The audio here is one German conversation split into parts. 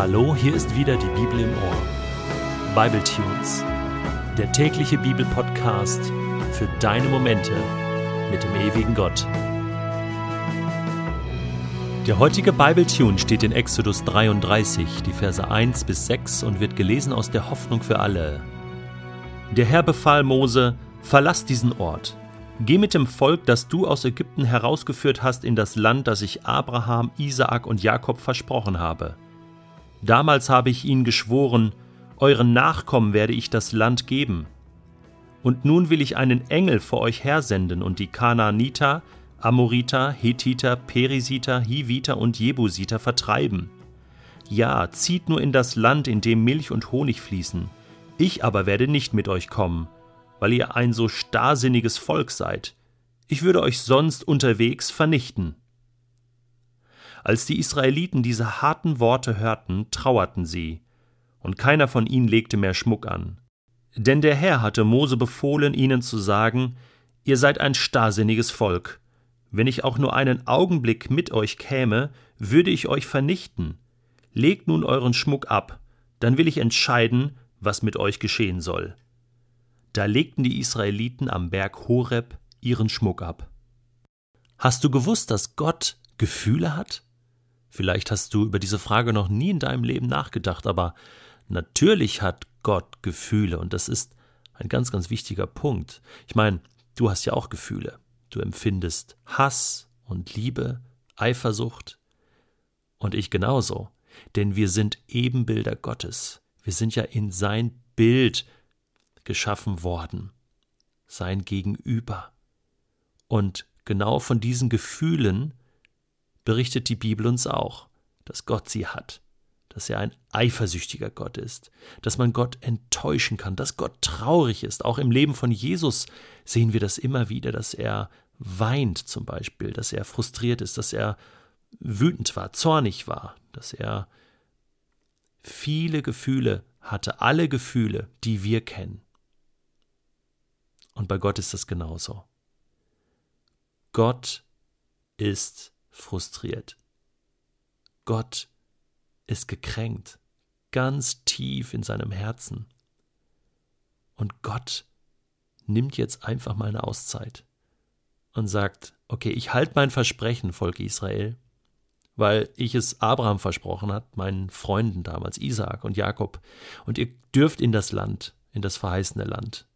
Hallo, hier ist wieder die Bibel im Ohr. Bible Tunes, der tägliche Bibelpodcast für deine Momente mit dem ewigen Gott. Der heutige Bible Tune steht in Exodus 33, die Verse 1 bis 6 und wird gelesen aus der Hoffnung für alle. Der Herr befahl Mose: Verlass diesen Ort. Geh mit dem Volk, das du aus Ägypten herausgeführt hast, in das Land, das ich Abraham, Isaak und Jakob versprochen habe. Damals habe ich ihnen geschworen, euren Nachkommen werde ich das Land geben. Und nun will ich einen Engel vor euch hersenden und die Kanaaniter, Amoriter, Hethiter, Perisiter, Hiviter und Jebusiter vertreiben. Ja, zieht nur in das Land, in dem Milch und Honig fließen. Ich aber werde nicht mit euch kommen, weil ihr ein so starrsinniges Volk seid. Ich würde euch sonst unterwegs vernichten. Als die Israeliten diese harten Worte hörten, trauerten sie, und keiner von ihnen legte mehr Schmuck an. Denn der Herr hatte Mose befohlen, ihnen zu sagen, Ihr seid ein starrsinniges Volk. Wenn ich auch nur einen Augenblick mit euch käme, würde ich euch vernichten. Legt nun euren Schmuck ab, dann will ich entscheiden, was mit euch geschehen soll. Da legten die Israeliten am Berg Horeb ihren Schmuck ab. Hast du gewusst, dass Gott Gefühle hat? Vielleicht hast du über diese Frage noch nie in deinem Leben nachgedacht, aber natürlich hat Gott Gefühle und das ist ein ganz, ganz wichtiger Punkt. Ich meine, du hast ja auch Gefühle. Du empfindest Hass und Liebe, Eifersucht und ich genauso, denn wir sind Ebenbilder Gottes. Wir sind ja in sein Bild geschaffen worden, sein Gegenüber. Und genau von diesen Gefühlen berichtet die Bibel uns auch, dass Gott sie hat, dass er ein eifersüchtiger Gott ist, dass man Gott enttäuschen kann, dass Gott traurig ist. Auch im Leben von Jesus sehen wir das immer wieder, dass er weint zum Beispiel, dass er frustriert ist, dass er wütend war, zornig war, dass er viele Gefühle hatte, alle Gefühle, die wir kennen. Und bei Gott ist das genauso. Gott ist frustriert. Gott ist gekränkt, ganz tief in seinem Herzen. Und Gott nimmt jetzt einfach mal eine Auszeit und sagt, okay, ich halte mein Versprechen, Volk Israel, weil ich es Abraham versprochen hat, meinen Freunden damals, Isaak und Jakob, und ihr dürft in das Land, in das verheißene Land.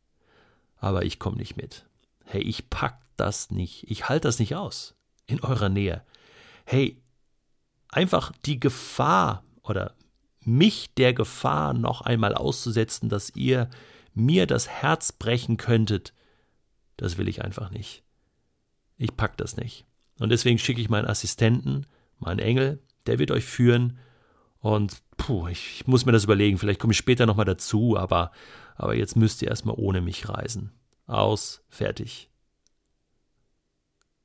Aber ich komme nicht mit. Hey, ich pack das nicht. Ich halte das nicht aus in eurer Nähe. Hey, einfach die Gefahr oder mich der Gefahr noch einmal auszusetzen, dass ihr mir das Herz brechen könntet, das will ich einfach nicht. Ich pack das nicht. Und deswegen schicke ich meinen Assistenten, meinen Engel, der wird euch führen. Und puh, ich, ich muss mir das überlegen. Vielleicht komme ich später nochmal dazu, aber, aber jetzt müsst ihr erstmal ohne mich reisen. Aus, fertig.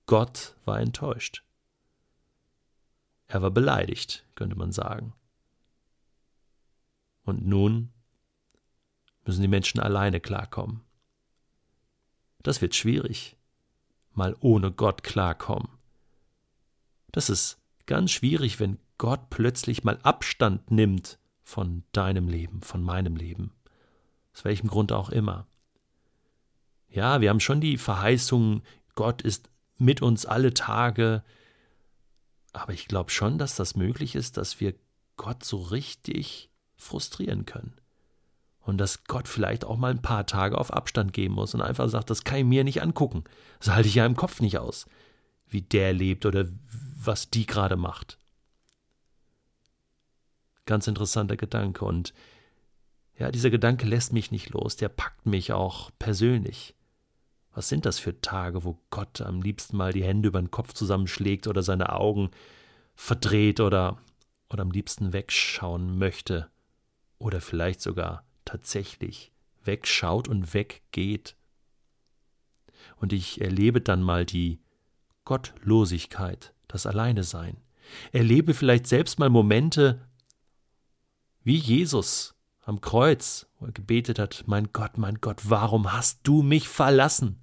Gott war enttäuscht. Er war beleidigt, könnte man sagen. Und nun müssen die Menschen alleine klarkommen. Das wird schwierig, mal ohne Gott klarkommen. Das ist ganz schwierig, wenn Gott plötzlich mal Abstand nimmt von deinem Leben, von meinem Leben. Aus welchem Grund auch immer. Ja, wir haben schon die Verheißung, Gott ist mit uns alle Tage. Aber ich glaube schon, dass das möglich ist, dass wir Gott so richtig frustrieren können. Und dass Gott vielleicht auch mal ein paar Tage auf Abstand geben muss und einfach sagt, das kann ich mir nicht angucken. Das halte ich ja im Kopf nicht aus, wie der lebt oder was die gerade macht. Ganz interessanter Gedanke. Und ja, dieser Gedanke lässt mich nicht los, der packt mich auch persönlich. Was sind das für Tage, wo Gott am liebsten mal die Hände über den Kopf zusammenschlägt oder seine Augen verdreht oder, oder am liebsten wegschauen möchte oder vielleicht sogar tatsächlich wegschaut und weggeht. Und ich erlebe dann mal die Gottlosigkeit, das Alleinesein. Erlebe vielleicht selbst mal Momente wie Jesus, am Kreuz, wo er gebetet hat, mein Gott, mein Gott, warum hast du mich verlassen?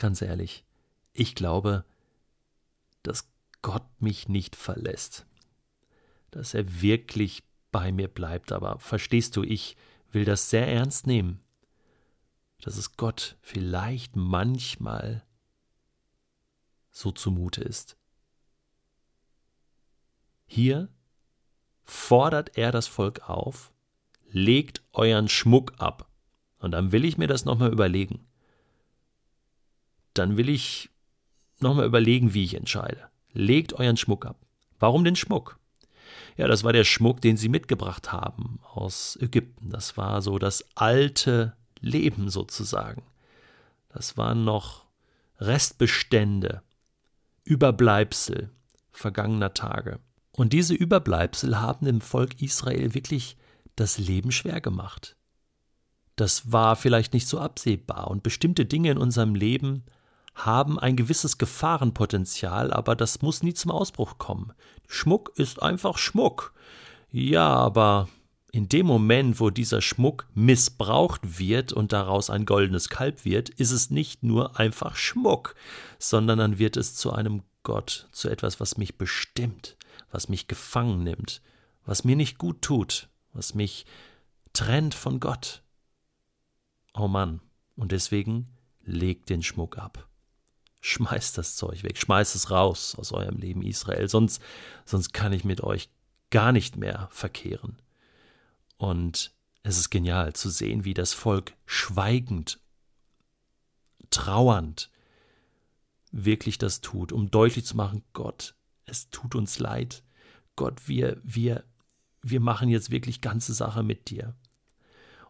Ganz ehrlich, ich glaube, dass Gott mich nicht verlässt, dass er wirklich bei mir bleibt. Aber verstehst du, ich will das sehr ernst nehmen, dass es Gott vielleicht manchmal so zumute ist. Hier fordert er das Volk auf, legt euren Schmuck ab. Und dann will ich mir das nochmal überlegen. Dann will ich nochmal überlegen, wie ich entscheide. Legt euren Schmuck ab. Warum den Schmuck? Ja, das war der Schmuck, den sie mitgebracht haben aus Ägypten. Das war so das alte Leben sozusagen. Das waren noch Restbestände, Überbleibsel vergangener Tage. Und diese Überbleibsel haben dem Volk Israel wirklich das Leben schwer gemacht. Das war vielleicht nicht so absehbar und bestimmte Dinge in unserem Leben haben ein gewisses Gefahrenpotenzial, aber das muss nie zum Ausbruch kommen. Schmuck ist einfach Schmuck. Ja, aber in dem Moment, wo dieser Schmuck missbraucht wird und daraus ein goldenes Kalb wird, ist es nicht nur einfach Schmuck, sondern dann wird es zu einem Gott, zu etwas, was mich bestimmt, was mich gefangen nimmt, was mir nicht gut tut, was mich trennt von Gott. Oh Mann, und deswegen legt den Schmuck ab. Schmeißt das Zeug weg, schmeißt es raus aus eurem Leben Israel, sonst, sonst kann ich mit euch gar nicht mehr verkehren. Und es ist genial zu sehen, wie das Volk schweigend, trauernd wirklich das tut, um deutlich zu machen, Gott, es tut uns leid. Gott, wir, wir, wir machen jetzt wirklich ganze Sache mit dir.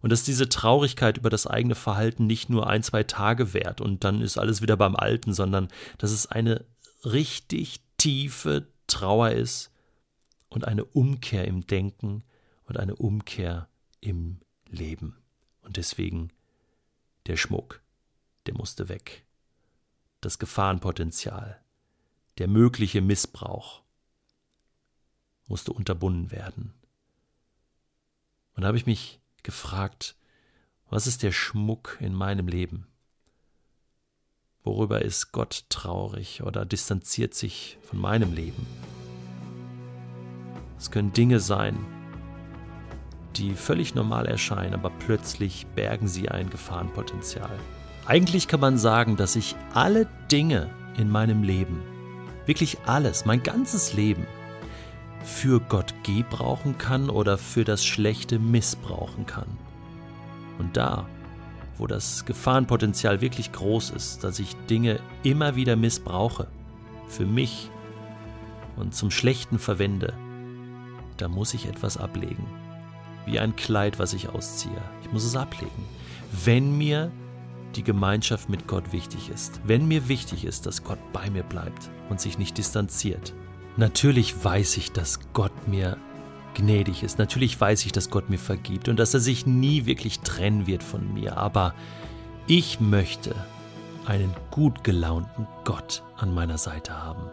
Und dass diese Traurigkeit über das eigene Verhalten nicht nur ein, zwei Tage währt und dann ist alles wieder beim Alten, sondern dass es eine richtig tiefe Trauer ist und eine Umkehr im Denken und eine Umkehr im Leben. Und deswegen der Schmuck, der musste weg. Das Gefahrenpotenzial, der mögliche Missbrauch musste unterbunden werden. Und da habe ich mich gefragt, was ist der Schmuck in meinem Leben? Worüber ist Gott traurig oder distanziert sich von meinem Leben? Es können Dinge sein, die völlig normal erscheinen, aber plötzlich bergen sie ein Gefahrenpotenzial. Eigentlich kann man sagen, dass ich alle Dinge in meinem Leben, wirklich alles, mein ganzes Leben, für Gott gebrauchen kann oder für das Schlechte missbrauchen kann. Und da, wo das Gefahrenpotenzial wirklich groß ist, dass ich Dinge immer wieder missbrauche, für mich und zum Schlechten verwende, da muss ich etwas ablegen wie ein Kleid, was ich ausziehe. Ich muss es ablegen. Wenn mir die Gemeinschaft mit Gott wichtig ist, wenn mir wichtig ist, dass Gott bei mir bleibt und sich nicht distanziert. Natürlich weiß ich, dass Gott mir gnädig ist. Natürlich weiß ich, dass Gott mir vergibt und dass er sich nie wirklich trennen wird von mir. Aber ich möchte einen gut gelaunten Gott an meiner Seite haben.